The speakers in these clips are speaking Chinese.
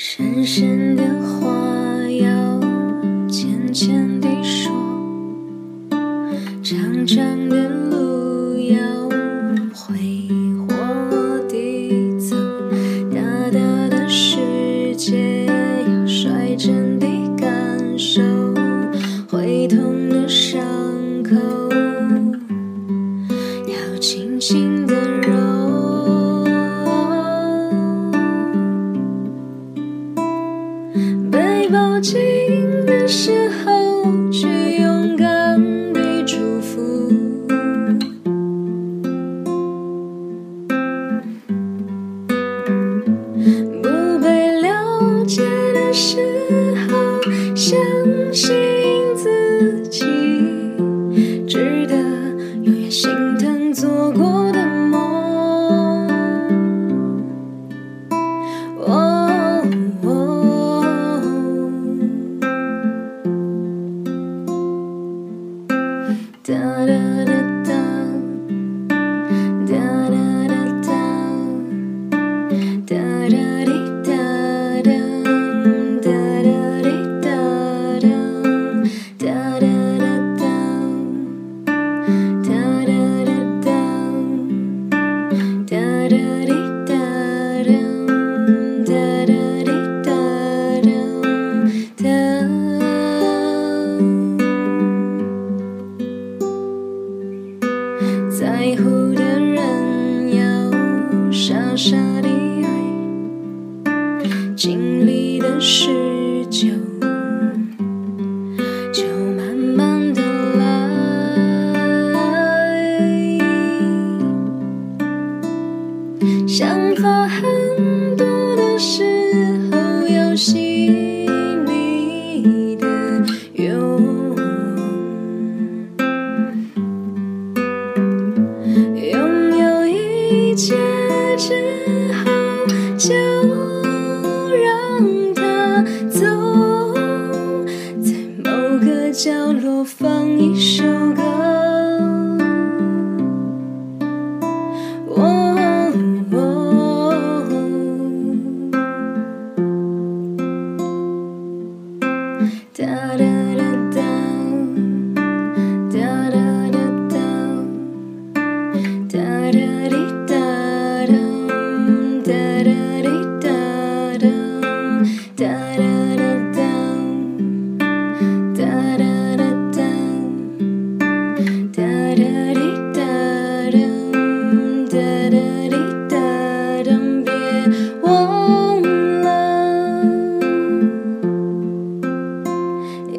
深深的话要浅浅的说长长的近的时。da da 在乎的人要傻傻的爱，经历的事。解之后就让它走，在某个角落放一首歌。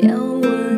叫我。